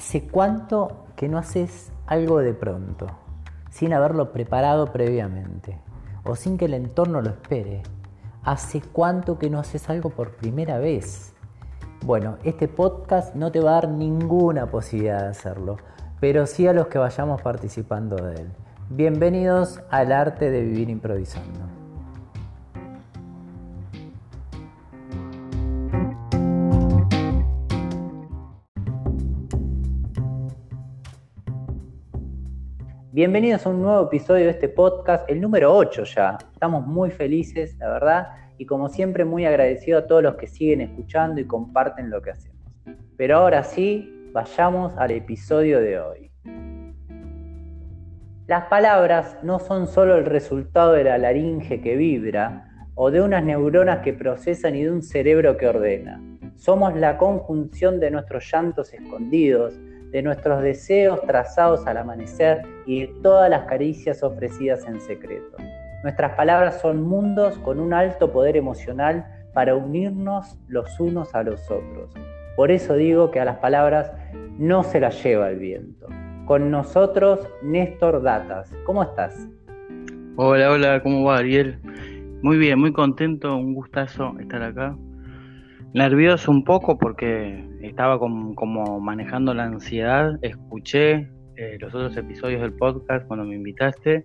¿Hace cuánto que no haces algo de pronto, sin haberlo preparado previamente o sin que el entorno lo espere? ¿Hace cuánto que no haces algo por primera vez? Bueno, este podcast no te va a dar ninguna posibilidad de hacerlo, pero sí a los que vayamos participando de él. Bienvenidos al arte de vivir improvisando. Bienvenidos a un nuevo episodio de este podcast, el número 8 ya. Estamos muy felices, la verdad, y como siempre muy agradecido a todos los que siguen escuchando y comparten lo que hacemos. Pero ahora sí, vayamos al episodio de hoy. Las palabras no son solo el resultado de la laringe que vibra o de unas neuronas que procesan y de un cerebro que ordena. Somos la conjunción de nuestros llantos escondidos, de nuestros deseos trazados al amanecer y de todas las caricias ofrecidas en secreto. Nuestras palabras son mundos con un alto poder emocional para unirnos los unos a los otros. Por eso digo que a las palabras no se las lleva el viento. Con nosotros, Néstor Datas. ¿Cómo estás? Hola, hola, ¿cómo va, Ariel? Muy bien, muy contento, un gustazo estar acá. Nervioso un poco porque estaba como manejando la ansiedad. Escuché eh, los otros episodios del podcast cuando me invitaste.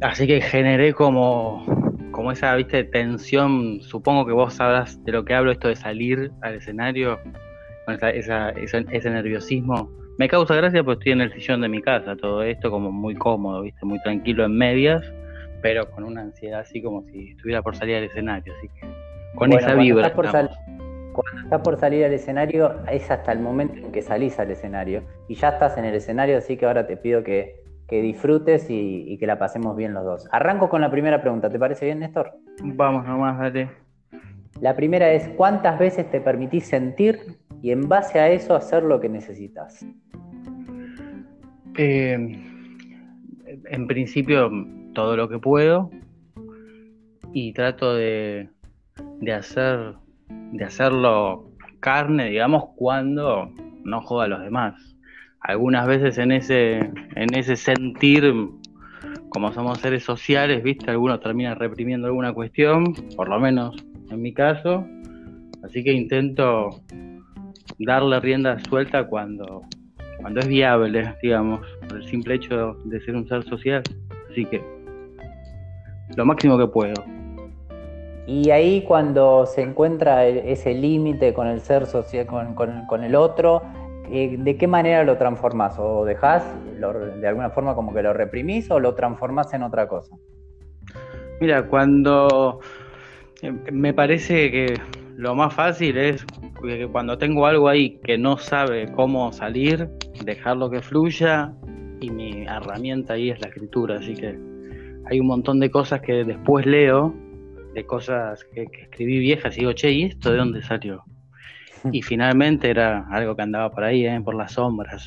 Así que generé como, como esa ¿viste, tensión. Supongo que vos sabrás de lo que hablo, esto de salir al escenario, con ese nerviosismo. Me causa gracia porque estoy en el sillón de mi casa, todo esto como muy cómodo, ¿viste? muy tranquilo en medias, pero con una ansiedad así como si estuviera por salir al escenario. Así que con esa vibra. cuando estás por salir al escenario, es hasta el momento en que salís al escenario. Y ya estás en el escenario, así que ahora te pido que, disfrutes y, que la pasemos bien los dos. Arranco con la primera pregunta, ¿te parece bien, Néstor? Vamos nomás, dale. La primera es, ¿cuántas veces te permitís sentir y en base a eso hacer lo que necesitas? Eh, en principio, todo lo que puedo y trato de, de hacer de hacerlo carne, digamos, cuando no joda a los demás. Algunas veces en ese, en ese sentir, como somos seres sociales, viste, algunos termina reprimiendo alguna cuestión, por lo menos en mi caso. Así que intento darle rienda suelta cuando, cuando es viable, digamos, por el simple hecho de ser un ser social. Así que lo máximo que puedo. Y ahí cuando se encuentra ese límite con el ser social, con, el otro, eh, ¿de qué manera lo transformás? ¿O dejás de alguna forma como que lo reprimís o lo transformás en otra cosa? Mira, cuando eh, me parece que lo más fácil es que cuando tengo algo ahí que no sabe cómo salir, dejarlo que fluya y mi herramienta ahí es la escritura, así que hay un montón de cosas que después leo de cosas que, escribí viejas y digo, che, ¿y esto de dónde salió? Y finalmente era algo que andaba por ahí, ¿eh? por las sombras.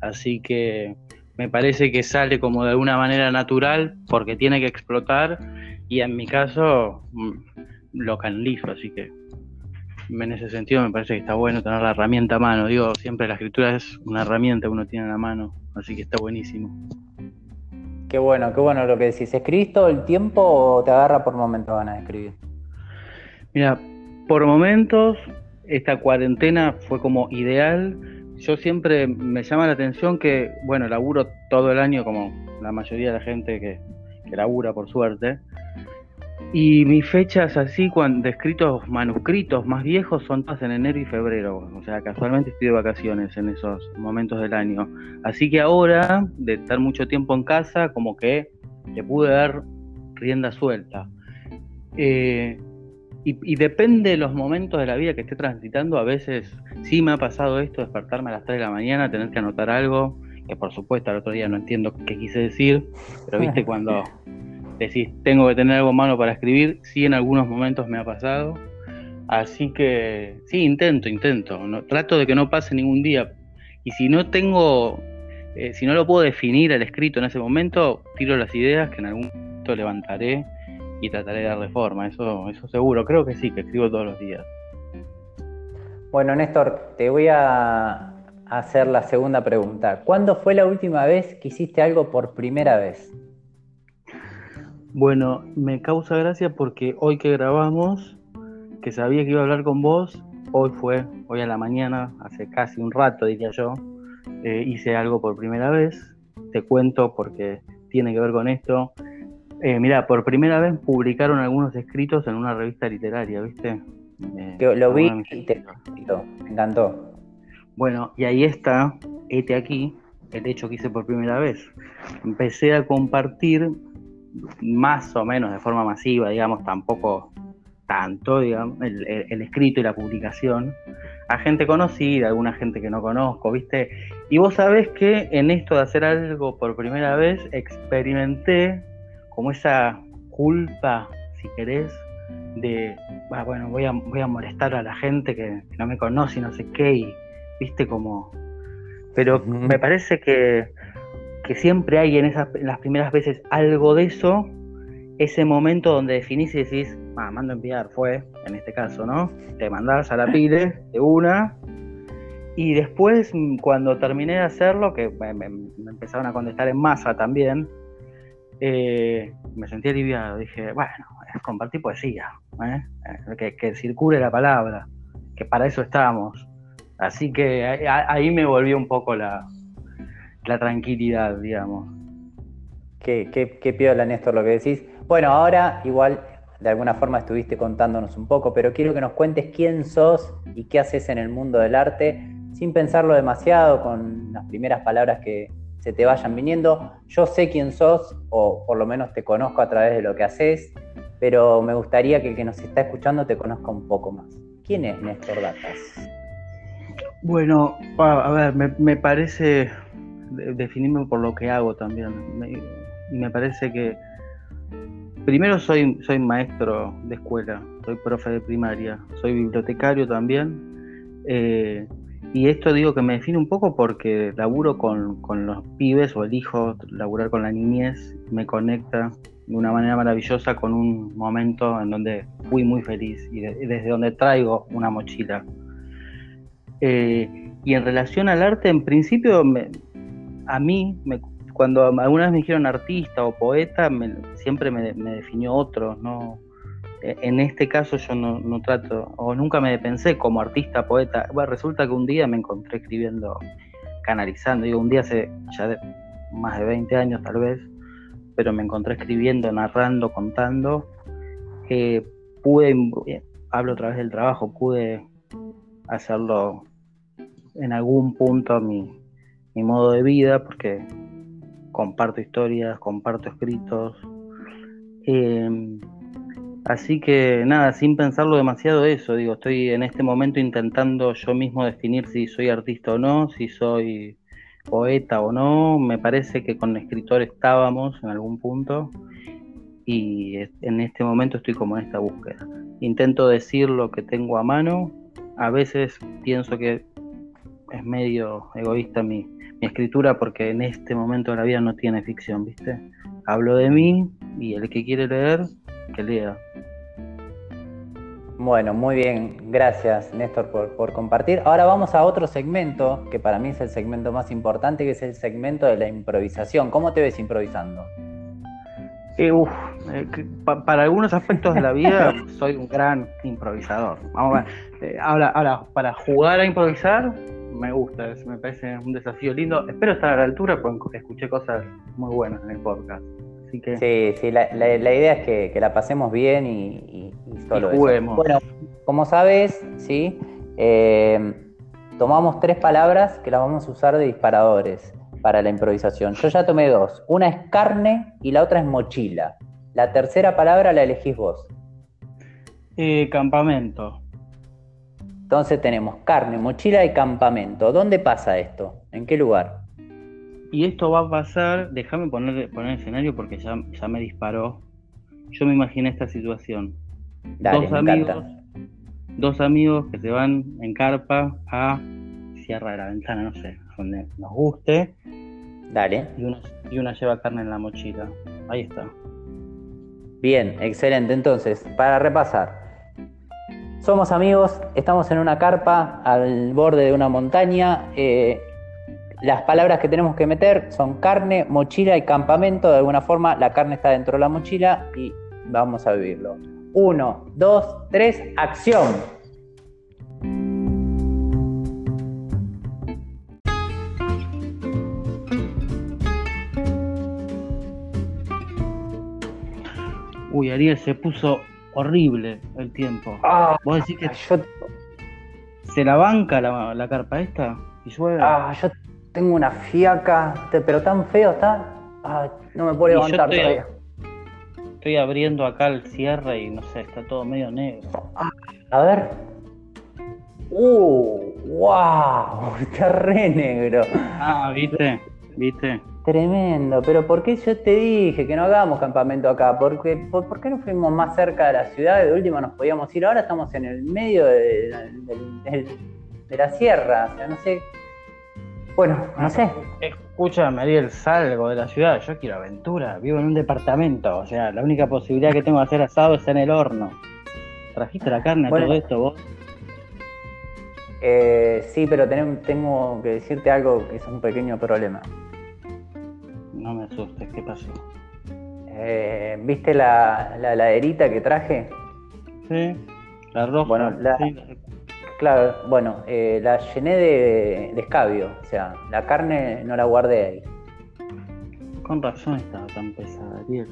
Así que me parece que sale como de alguna manera natural porque tiene que explotar y en mi caso mm, lo canalizo, así que en ese sentido me parece que está bueno tener la herramienta a mano. Digo, siempre la escritura es una herramienta que uno tiene en la mano, así que está buenísimo. Qué bueno, qué bueno lo que decís. ¿Escribís todo el tiempo o te agarra por momentos ganas de escribir? Mira, por momentos esta cuarentena fue como ideal. Yo siempre me llama la atención que, bueno, laburo todo el año como la mayoría de la gente que, que labura por suerte. Y mis fechas así, cuando escritos manuscritos más viejos, son todas en enero y febrero. O sea, casualmente estoy de vacaciones en esos momentos del año. Así que ahora, de estar mucho tiempo en casa, como que le pude dar rienda suelta. Eh, y, depende de los momentos de la vida que esté transitando. A veces sí me ha pasado esto, despertarme a las 3 de la mañana, tener que anotar algo, que por supuesto al otro día no entiendo qué quise decir, pero viste cuando decís, tengo que tener algo malo para escribir, sí en algunos momentos me ha pasado. Así que sí, intento, intento. No, trato de que no pase ningún día. Y si no tengo, eh, si no lo puedo definir el escrito en ese momento, tiro las ideas que en algún momento levantaré y trataré de darle forma. Eso, eso seguro. Creo que sí, que escribo todos los días. Bueno, Néstor, te voy a, hacer la segunda pregunta. ¿Cuándo fue la última vez que hiciste algo por primera vez? Bueno, me causa gracia porque hoy que grabamos, que sabía que iba a hablar con vos, hoy fue, hoy a la mañana, hace casi un rato diría yo, eh, hice algo por primera vez. Te cuento porque tiene que ver con esto. Eh, mira, por primera vez publicaron algunos escritos en una revista literaria, ¿viste? Eh, lo vi y te me encantó. Bueno, y ahí está, este aquí, el hecho que hice por primera vez. Empecé a compartir más o menos de forma masiva, digamos, tampoco tanto, digamos, el, escrito y la publicación, a gente conocida, alguna gente que no conozco, ¿viste? Y vos sabés que en esto de hacer algo por primera vez experimenté como esa culpa, si querés, de, bueno, voy a, voy a molestar a la gente que, no me conoce y no sé qué, y viste como... Pero me parece que, que siempre hay en, esas, en las primeras veces algo de eso, ese momento donde definís y decís, ah, mando a enviar, fue, en este caso, ¿no? Te mandás a la pile de una, y después, cuando terminé de hacerlo, que me, me empezaron a contestar en masa también, eh, me sentí aliviado. Dije, bueno, es compartir poesía, ¿eh? Eh, que, circule la palabra, que para eso estamos. Así que ahí me volvió un poco la, la tranquilidad, digamos. Qué, qué, qué piola, Néstor, lo que decís. Bueno, ahora igual de alguna forma estuviste contándonos un poco, pero quiero que nos cuentes quién sos y qué haces en el mundo del arte, sin pensarlo demasiado, con las primeras palabras que, se te vayan viniendo. Yo sé quién sos, o por lo menos te conozco a través de lo que haces, pero me gustaría que el que nos está escuchando te conozca un poco más. ¿Quién es Néstor Datas? Bueno, a ver, me, parece definirme por lo que hago también. y me parece que primero soy, soy maestro de escuela, soy profe de primaria, soy bibliotecario también. Eh, y esto digo que me define un poco porque laburo con, los pibes o elijo laburar con la niñez, me conecta de una manera maravillosa con un momento en donde fui muy feliz y, desde donde traigo una mochila. Eh, y en relación al arte, en principio, a mí, cuando alguna vez me dijeron artista o poeta, siempre me, me definió otro, ¿no? en este caso yo no, trato, o nunca me pensé como artista, poeta. Bueno, resulta que un día me encontré escribiendo, canalizando, digo, un día hace ya más de 20 años tal vez, pero me encontré escribiendo, narrando, contando. que pude, hablo otra vez del trabajo, pude hacerlo en algún punto mi, mi modo de vida, porque comparto historias, comparto escritos. Eh, Así que nada, sin pensarlo demasiado eso, digo, estoy en este momento intentando yo mismo definir si soy artista o no, si soy poeta o no, me parece que con escritor estábamos en algún punto y en este momento estoy como en esta búsqueda. Intento decir lo que tengo a mano, a veces pienso que es medio egoísta mi, mi escritura porque en este momento de la vida no tiene ficción, ¿viste? Hablo de mí y el que quiere leer, que lea. Bueno, muy bien, gracias Néstor por, compartir. Ahora vamos a otro segmento, que para mí es el segmento más importante, que es el segmento de la improvisación. ¿Cómo te ves improvisando? Eh, eh para algunos aspectos de la vida soy un gran improvisador. Vamos a ver. Eh, ahora, para jugar a improvisar, me gusta, me parece un desafío lindo. Espero estar a la altura porque escuché cosas muy buenas en el podcast. Sí, sí, la, idea es que, la pasemos bien y, solo juguemos. Bueno, como sabes, sí, eh, tomamos tres palabras que las vamos a usar de disparadores para la improvisación. Yo ya tomé dos. Una es carne y la otra es mochila. La tercera palabra la elegís vos. Eh, campamento. Entonces tenemos carne, mochila y campamento. ¿Dónde pasa esto? ¿En qué lugar? Y esto va a pasar, déjame poner, poner el escenario porque ya, ya me disparó. Yo me imaginé esta situación. dos amigos, dos amigos que se van en carpa a Sierra de la Ventana, no sé, donde nos guste. Dale. Y una, y una lleva carne en la mochila. Ahí está. Bien, excelente. Entonces, para repasar, somos amigos, estamos en una carpa al borde de una montaña. Eh, las palabras que tenemos que meter son carne, mochila y campamento. De alguna forma, la carne está dentro de la mochila y vamos a vivirlo. Uno, dos, tres, acción. Uy, Ariel, se puso horrible el tiempo. Ah, ¿Vos decís que yo, se la banca la, la carpa esta? ¿Y llueve? ah, yo tengo una fiaca, pero tan feo está. Ah, no me puedo Y levantar estoy- todavía. Estoy abriendo acá el cierre y no sé, está todo medio negro. A ver. Uh, wow, está re negro. Ah, ¿viste? ¿Viste? Tremendo, pero ¿por qué yo te dije que no hagamos campamento acá? Porque, ¿por, por qué no fuimos más cerca de la ciudad? De última nos podíamos ir. Ahora estamos en el medio de, de la sierra. O sea, no sé. Bueno, no sé. Escúchame, Ariel, salgo de la ciudad, yo quiero aventura, vivo en un departamento, o sea, la única posibilidad que tengo de hacer asado es en el horno. ¿Trajiste la carne Bueno. todo esto vos? Eh, sí, pero tengo que decirte algo que es un pequeño problema. No me asustes, ¿qué pasó? Eh, ¿Viste la, la heladerita que traje? ¿Sí? La roja. Bueno, la- sí, Claro, bueno, eh, la llené de, de escabio. O sea, la carne no la guardé ahí. Con razón estaba tan pesada, Ariel.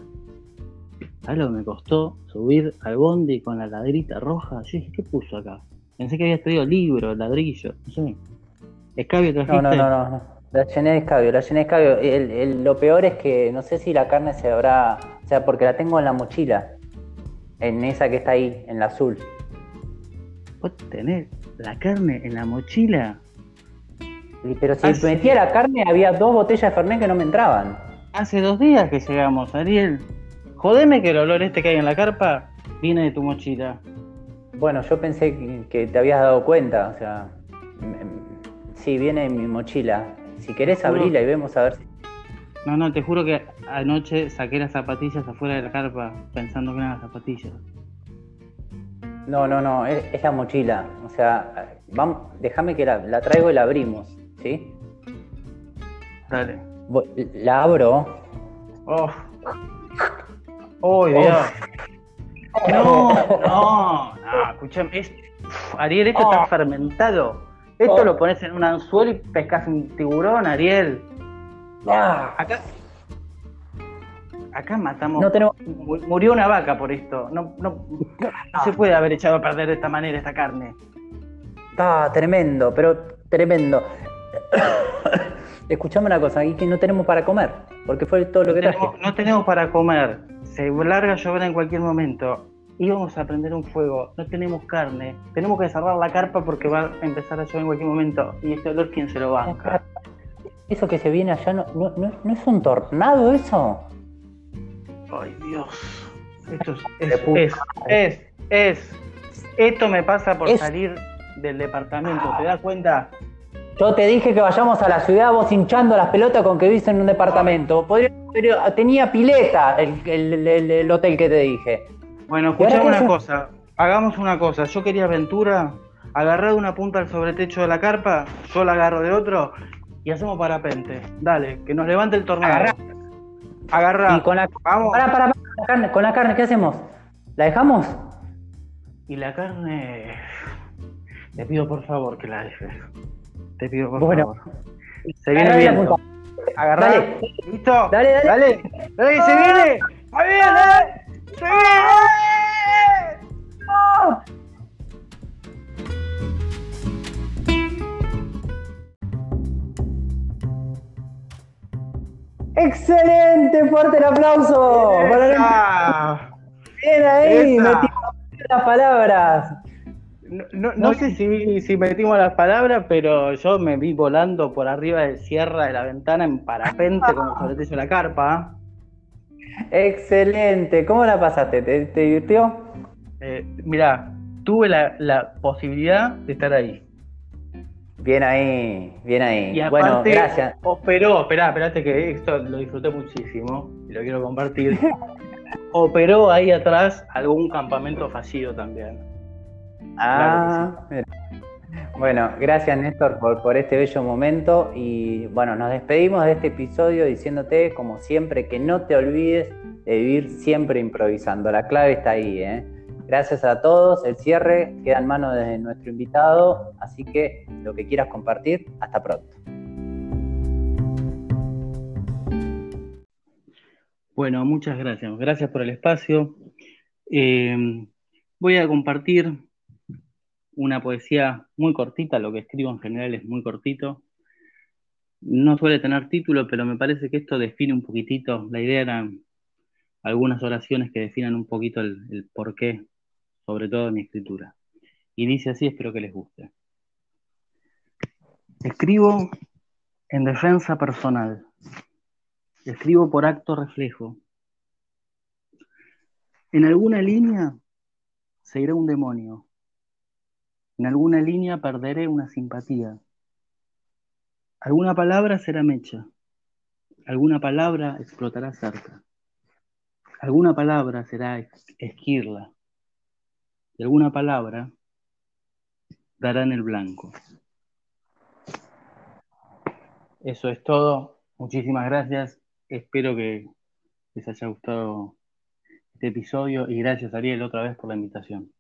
¿Sabes lo que me costó subir al bondi con la ladrita roja? Yo dije, ¿qué puso acá? Pensé que había traído libro, ladrillo, no sé. ¿Escabio trajiste? No, no, no, no, no. La llené de escabio, la llené de escabio. El- el- lo peor es que no sé si la carne se habrá. O sea, porque la tengo en la mochila. En esa que está ahí, en la azul. ¿Vos tenés la carne en la mochila? Y- Pero si sí. metía la carne, había dos botellas de Fernet que no me entraban. Hace dos días que llegamos, Ariel. Jodeme que el olor este que hay en la carpa viene de tu mochila. Bueno, yo pensé que, te habías dado cuenta. O sea, m- m- sí, viene en mi mochila. Si querés, Juro. abrila y vemos a ver si. No, no, te juro que anoche saqué las zapatillas afuera de la carpa pensando que eran las zapatillas. No, no, no, es, es la mochila. O sea, vamos, déjame que la, la traigo y la abrimos, ¿sí? Dale. La abro. Oh. Oh, Dios. No, no, no, escuchame. Es... Uf, Ariel, esto Oh. está fermentado. Esto Oh. lo pones en un anzuelo y pescas un tiburón, Ariel. Ah, Acá. Acá matamos. No tenemos. Mu- Murió una vaca por esto. No, no, no se puede haber echado a perder de esta manera esta carne. Está tremendo, pero tremendo. Escuchame una cosa, aquí que no tenemos para comer, porque fue todo lo que traje. tenemos, no tenemos para comer. Se larga a llover en cualquier momento. Íbamos a prender un fuego. No tenemos carne. Tenemos que cerrar la carpa porque va a empezar a llover en cualquier momento. Y este olor, ¿quién se lo banca? Eso que se viene allá, ¿no, no, no- no es un tornado eso? Ay, Dios. Esto es, es, puta es, es, es. Esto me pasa por Es- salir del departamento. ¿Te das cuenta? Yo te dije que vayamos a la ciudad, vos hinchando las pelotas con que vivís en un departamento. Podría- pero tenía pileta el, el- el- el hotel que te dije. Bueno, ¿Y ahora escuchame una cosa. Hagamos una cosa. Yo quería aventura. Agarré de una punta al sobretecho de la carpa. Yo la agarro de otro. Y hacemos parapente. Dale, que nos levante el tornado. Agarrá. Agarrá. Y con la, Vamos. Pará, pará, pará, la carne, con la carne, ¿qué hacemos? ¿La dejamos? Y la carne. Te pido por favor que la dejes. Te pido por Bueno. favor. Se viene Agarrá bien. Agarrá. Dale. ¿Listo? Dale, dale. Dale. Dale, que se viene. ¡Ahí viene! ¡Se viene! ¡Excelente! ¡Fuerte el aplauso! ¡Esa! Bien ahí, Esa. metimos las palabras. No, no, no sé si, si metimos las palabras, pero yo me vi volando por arriba del cierre de la ventana en parapente sobretecho de la carpa. Excelente. ¿Cómo la pasaste? ¿Te, te divirtió? Eh, mirá, tuve la, la posibilidad de estar ahí. Bien ahí, bien ahí. Y bueno, gracias. operó, esperá, espérate que esto lo disfruté muchísimo y lo quiero compartir. operó ahí atrás algún campamento fallido también. Ah, mira. Bueno, gracias Néstor por, este bello momento y bueno, nos despedimos de este episodio diciéndote, como siempre, que no te olvides de vivir siempre improvisando. La clave está ahí. ¿eh? Gracias a todos. El cierre queda en manos de nuestro invitado, así que lo que quieras compartir, hasta pronto. Bueno, muchas gracias. Gracias por el espacio. Eh, voy a compartir una poesía muy cortita, lo que escribo en general es muy cortito. No suele tener título, pero me parece que esto define un poquitito. La idea era algunas oraciones que definan un poquito el, porqué, sobre todo de mi escritura. Y dice así, espero que les guste. Escribo en defensa personal. Escribo por acto reflejo. En alguna línea se irá un demonio. En alguna línea perderé una simpatía. Alguna palabra será mecha. Alguna palabra explotará cerca. Alguna palabra será esquirla. Y alguna palabra dará en el blanco. Eso es todo. Muchísimas gracias. Espero que les haya gustado este episodio y gracias Ariel otra vez por la invitación.